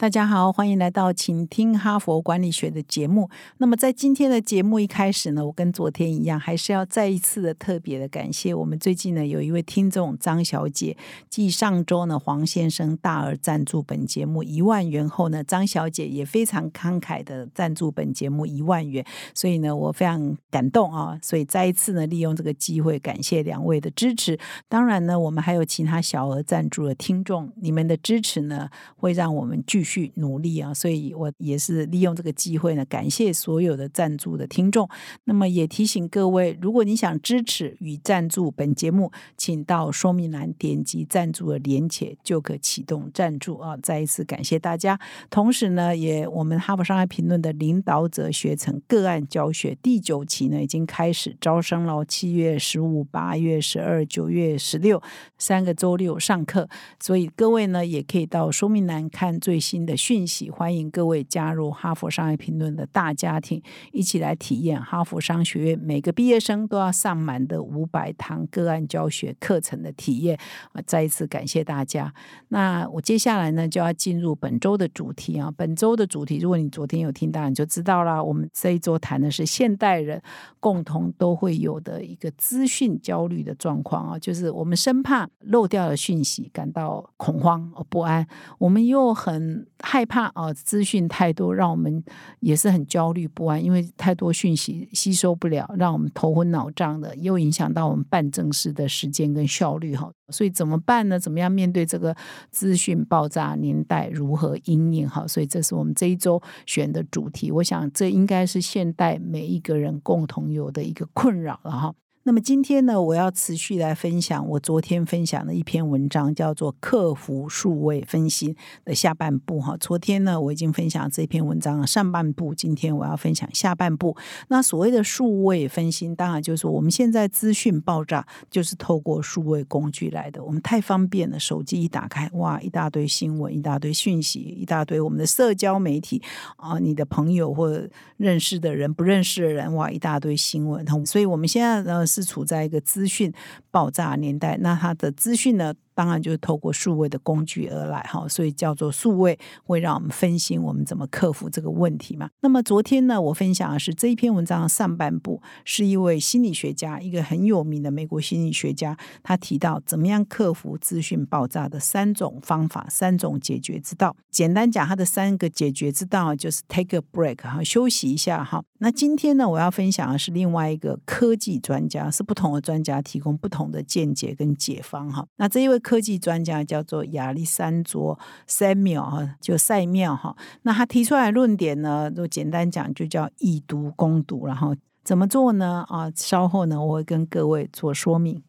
大家好，欢迎来到请听哈佛管理学的节目。那么在今天的节目一开始呢，我跟昨天一样，还是要再一次的特别的感谢我们最近呢有一位听众张小姐，继上周呢黄先生大额赞助本节目一万元后呢，张小姐也非常慷慨的赞助本节目一万元，所以呢我非常感动啊，所以再一次呢利用这个机会感谢两位的支持。当然呢，我们还有其他小额赞助的听众，你们的支持呢会让我们继续。去努力啊！所以我也是利用这个机会呢，感谢所有的赞助的听众。那么也提醒各位，如果你想支持与赞助本节目，请到说明栏点击赞助的连结，就可启动赞助啊！再一次感谢大家。同时呢，也我们哈佛商业评论的领导者学程个案教学第九期呢，已经开始招生了。七月十五、八月十二、九月十六三个周六上课，所以各位呢，也可以到说明栏看最新。的讯息，欢迎各位加入哈佛商业评论的大家庭，一起来体验哈佛商学院每个毕业生都要上满的五百堂个案教学课程的体验啊！再一次感谢大家。那我接下来呢就要进入本周的主题啊。本周的主题，如果你昨天有听到，你就知道啦。我们这一周谈的是现代人共同都会有的一个资讯焦虑的状况啊，就是我们生怕漏掉了讯息，感到恐慌不安，我们又很。害怕啊，资讯太多，让我们也是很焦虑不安，因为太多讯息吸收不了，让我们头昏脑胀的，又影响到我们办正事的时间跟效率哈。所以怎么办呢？怎么样面对这个资讯爆炸年代，如何应应哈？所以这是我们这一周选的主题。我想这应该是现代每一个人共同有的一个困扰了哈。那么今天呢，我要持续来分享我昨天分享的一篇文章，叫做《克服数位分心》的下半部哈。昨天呢，我已经分享这篇文章的上半部，今天我要分享下半部。那所谓的数位分心，当然就是说我们现在资讯爆炸，就是透过数位工具来的。我们太方便了，手机一打开，哇，一大堆新闻，一大堆讯息，一大堆我们的社交媒体啊，你的朋友或认识的人、不认识的人，哇，一大堆新闻。所以我们现在呢。是处在一个资讯爆炸年代，那它的资讯呢？当然就是透过数位的工具而来哈，所以叫做数位会让我们分心，我们怎么克服这个问题嘛？那么昨天呢，我分享的是这一篇文章的上半部，是一位心理学家，一个很有名的美国心理学家，他提到怎么样克服资讯爆炸的三种方法、三种解决之道。简单讲，他的三个解决之道就是 take a break 哈，休息一下哈。那今天呢，我要分享的是另外一个科技专家，是不同的专家提供不同的见解跟解方哈。那这一位。科技专家叫做亚历山卓塞缪哈，就塞缪哈。那他提出来论点呢，就简单讲，就叫以毒攻毒。然后怎么做呢？啊，稍后呢，我会跟各位做说明。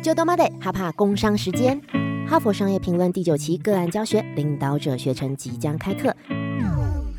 就多妈的哈怕工商时间，哈佛商业评论第九期个案教学领导者学程即将开课。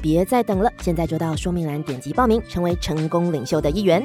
别再等了，现在就到说明栏点击报名，成为成功领袖的一员。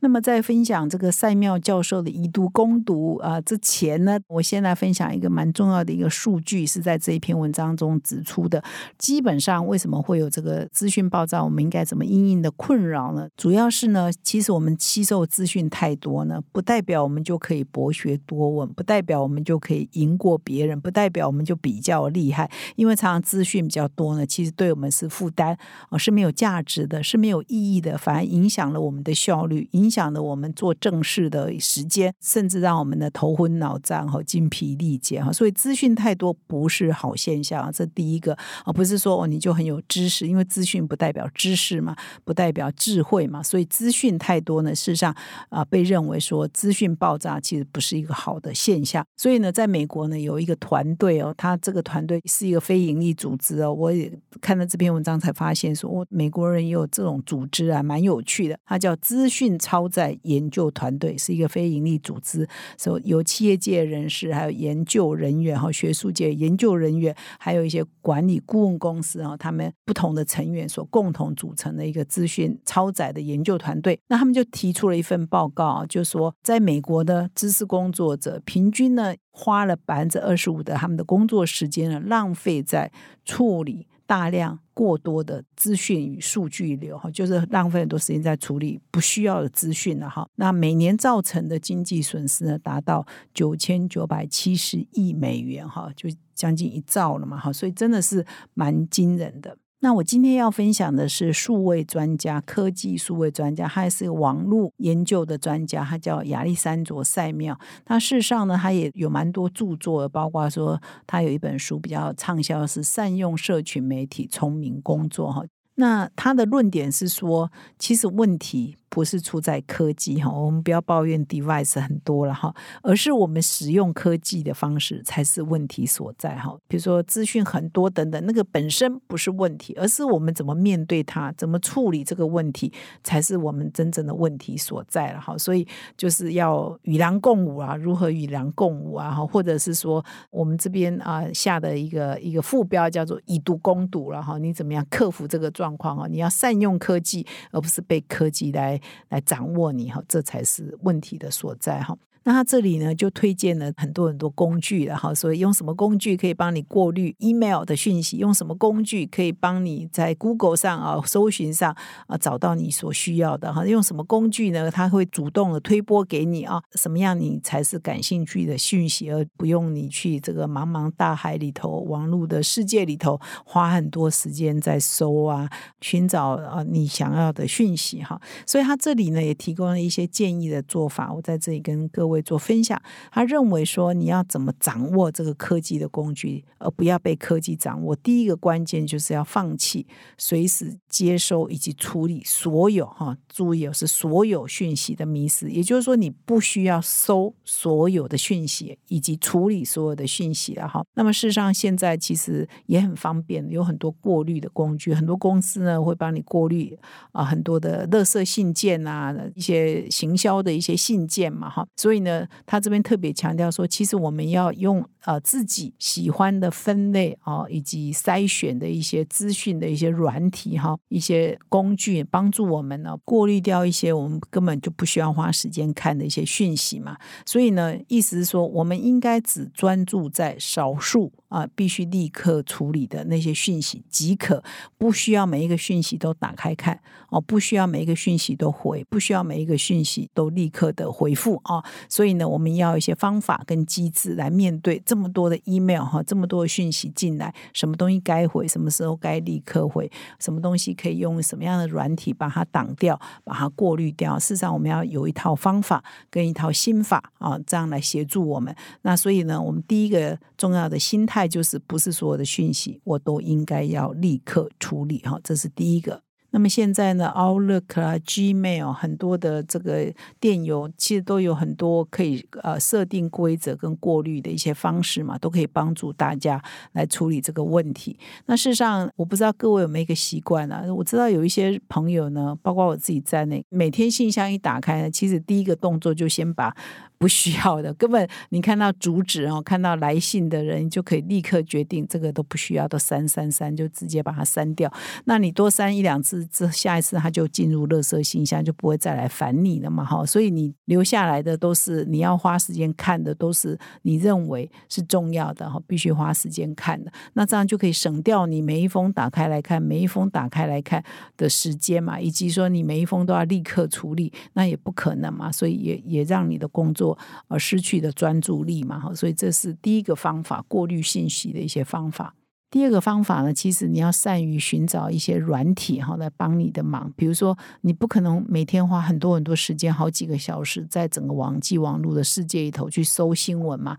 那么在分享这个赛缪教授的遗毒攻毒啊之前呢，我先来分享一个蛮重要的一个数据，是在这一篇文章中指出的。基本上为什么会有这个资讯爆炸，我们应该怎么应应的困扰呢？主要是呢，其实我们吸收资讯太多呢，不代表我们就可以博学多闻，不代表我们就可以赢过别人，不代表我们就比较厉害。因为常常资讯比较多呢，其实对我们是负担啊，是没有价值的，是没有意义的，反而影响了我们的效率。影影响了我们做正事的时间，甚至让我们的头昏脑胀和精疲力竭哈。所以资讯太多不是好现象，这第一个而不是说哦你就很有知识，因为资讯不代表知识嘛，不代表智慧嘛。所以资讯太多呢，事实上啊被认为说资讯爆炸其实不是一个好的现象。所以呢，在美国呢有一个团队哦，他这个团队是一个非营利组织哦，我也看了这篇文章才发现说，哦，美国人也有这种组织啊，蛮有趣的。它叫资讯超超载研究团队，是一个非营利组织，所有企业界人士，还有研究人员哈，学术界研究人员，还有一些管理顾问公司啊，他们不同的成员所共同组成的一个资讯超载的研究团队。那他们就提出了一份报告啊，就说在美国的知识工作者平均呢，花了百分之二十五的他们的工作时间呢，浪费在处理大量。过多的资讯与数据流哈，就是浪费很多时间在处理不需要的资讯了哈。那每年造成的经济损失呢，达到九千九百七十亿美元哈，就将近一兆了嘛哈，所以真的是蛮惊人的。那我今天要分享的是数位专家、科技数位专家，他也是网络研究的专家，他叫亚历山卓·塞缪。那事实上呢，他也有蛮多著作，包括说他有一本书比较畅销，是《善用社群媒体，聪明工作》哈。那他的论点是说，其实问题。不是出在科技哈，我们不要抱怨 device 很多了哈，而是我们使用科技的方式才是问题所在哈。比如说资讯很多等等，那个本身不是问题，而是我们怎么面对它，怎么处理这个问题，才是我们真正的问题所在了哈。所以就是要与狼共舞啊，如何与狼共舞啊？哈，或者是说我们这边啊下的一个一个副标叫做以毒攻毒了哈。你怎么样克服这个状况啊？你要善用科技，而不是被科技来来。掌握你哈，这才是问题的所在哈。那他这里呢，就推荐了很多很多工具了哈，所以用什么工具可以帮你过滤 email 的讯息？用什么工具可以帮你在 Google 上啊搜寻上啊找到你所需要的哈？用什么工具呢？他会主动的推播给你啊，什么样你才是感兴趣的讯息，而不用你去这个茫茫大海里头、网络的世界里头花很多时间在搜啊，寻找啊你想要的讯息哈。所以他这里呢也提供了一些建议的做法，我在这里跟各位。做分享，他认为说你要怎么掌握这个科技的工具，而不要被科技掌握。第一个关键就是要放弃随时接收以及处理所有哈，注意是所有讯息的迷失。也就是说，你不需要收所有的讯息以及处理所有的讯息了哈。那么事实上，现在其实也很方便，有很多过滤的工具，很多公司呢会帮你过滤啊很多的垃圾信件啊，一些行销的一些信件嘛哈，所以呢。他这边特别强调说，其实我们要用呃自己喜欢的分类啊，以及筛选的一些资讯的一些软体哈，一些工具，帮助我们呢过滤掉一些我们根本就不需要花时间看的一些讯息嘛。所以呢，意思是说，我们应该只专注在少数啊必须立刻处理的那些讯息即可，不需要每一个讯息都打开看哦，不需要每一个讯息都回，不需要每一个讯息都立刻的回复啊。所以呢，我们要一些方法跟机制来面对这么多的 email 哈，这么多的讯息进来，什么东西该回，什么时候该立刻回，什么东西可以用什么样的软体把它挡掉，把它过滤掉。事实上，我们要有一套方法跟一套心法啊，这样来协助我们。那所以呢，我们第一个重要的心态就是，不是所有的讯息我都应该要立刻处理哈，这是第一个。那么现在呢，Outlook 啊、Gmail 很多的这个电邮，其实都有很多可以呃设定规则跟过滤的一些方式嘛，都可以帮助大家来处理这个问题。那事实上，我不知道各位有没有一个习惯啊？我知道有一些朋友呢，包括我自己在内，每天信箱一打开呢，其实第一个动作就先把。不需要的，根本你看到主旨哦，看到来信的人，就可以立刻决定这个都不需要，都删删删，就直接把它删掉。那你多删一两次，这下一次他就进入垃圾信箱，就不会再来烦你了嘛？哈，所以你留下来的都是你要花时间看的，都是你认为是重要的哈，必须花时间看的。那这样就可以省掉你每一封打开来看，每一封打开来看的时间嘛，以及说你每一封都要立刻处理，那也不可能嘛。所以也也让你的工作。而失去的专注力嘛，所以这是第一个方法，过滤信息的一些方法。第二个方法呢，其实你要善于寻找一些软体哈来帮你的忙。比如说，你不可能每天花很多很多时间，好几个小时，在整个网际网络的世界里头去搜新闻嘛。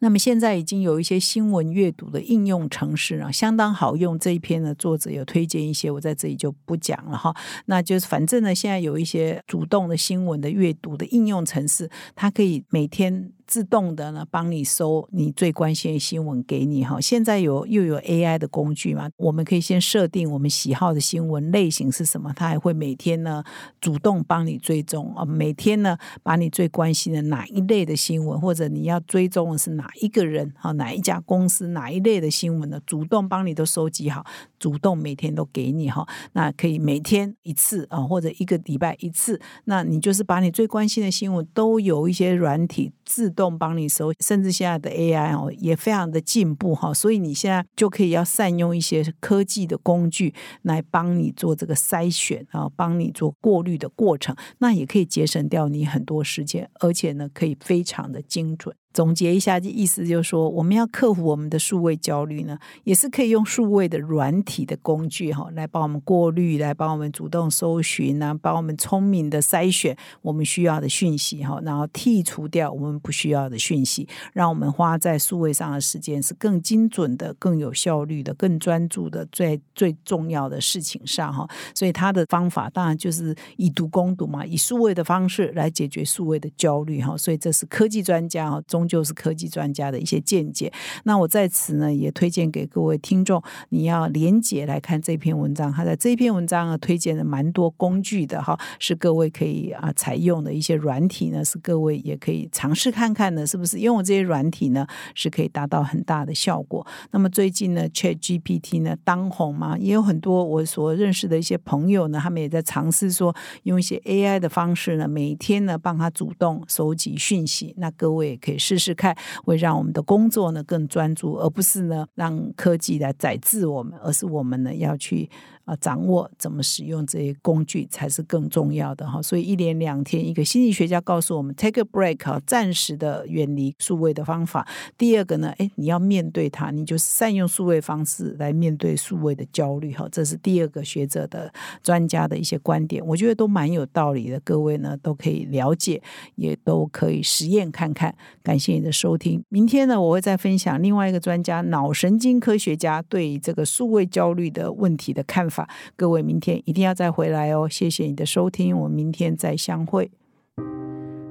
那么现在已经有一些新闻阅读的应用程式啊，相当好用。这一篇呢，作者有推荐一些，我在这里就不讲了哈。那就是反正呢，现在有一些主动的新闻的阅读的应用程式，它可以每天。自动的呢，帮你搜你最关心的新闻给你哈。现在有又有 AI 的工具嘛，我们可以先设定我们喜好的新闻类型是什么，它还会每天呢主动帮你追踪啊。每天呢，把你最关心的哪一类的新闻，或者你要追踪的是哪一个人啊，哪一家公司哪一类的新闻呢，主动帮你都收集好，主动每天都给你哈。那可以每天一次啊，或者一个礼拜一次。那你就是把你最关心的新闻都有一些软体自动帮你搜，甚至现在的 AI 哦也非常的进步哈，所以你现在就可以要善用一些科技的工具来帮你做这个筛选啊，帮你做过滤的过程，那也可以节省掉你很多时间，而且呢可以非常的精准。总结一下，意思就是说，我们要克服我们的数位焦虑呢，也是可以用数位的软体的工具哈，来帮我们过滤，来帮我们主动搜寻啊，帮我们聪明的筛选我们需要的讯息哈，然后剔除掉我们不需要的讯息，让我们花在数位上的时间是更精准的、更有效率的、更专注的，最最重要的事情上哈。所以他的方法当然就是以毒攻毒嘛，以数位的方式来解决数位的焦虑哈。所以这是科技专家哈中。就是科技专家的一些见解。那我在此呢，也推荐给各位听众，你要连结来看这篇文章。他在这篇文章呢，推荐了蛮多工具的哈，是各位可以啊采用的一些软体呢，是各位也可以尝试看看的，是不是？因为我这些软体呢，是可以达到很大的效果。那么最近呢，Chat GPT 呢当红嘛，也有很多我所认识的一些朋友呢，他们也在尝试说，用一些 AI 的方式呢，每天呢帮他主动收集讯息。那各位也可以试。试看，会让我们的工作呢更专注，而不是呢让科技来宰制我们，而是我们呢要去。啊，掌握怎么使用这些工具才是更重要的哈。所以一连两天，一个心理学家告诉我们，take a break 哈，暂时的远离数位的方法。第二个呢，哎，你要面对它，你就善用数位方式来面对数位的焦虑哈。这是第二个学者的专家的一些观点，我觉得都蛮有道理的。各位呢都可以了解，也都可以实验看看。感谢你的收听。明天呢，我会再分享另外一个专家，脑神经科学家对这个数位焦虑的问题的看法。各位，明天一定要再回来哦！谢谢你的收听，我们明天再相会。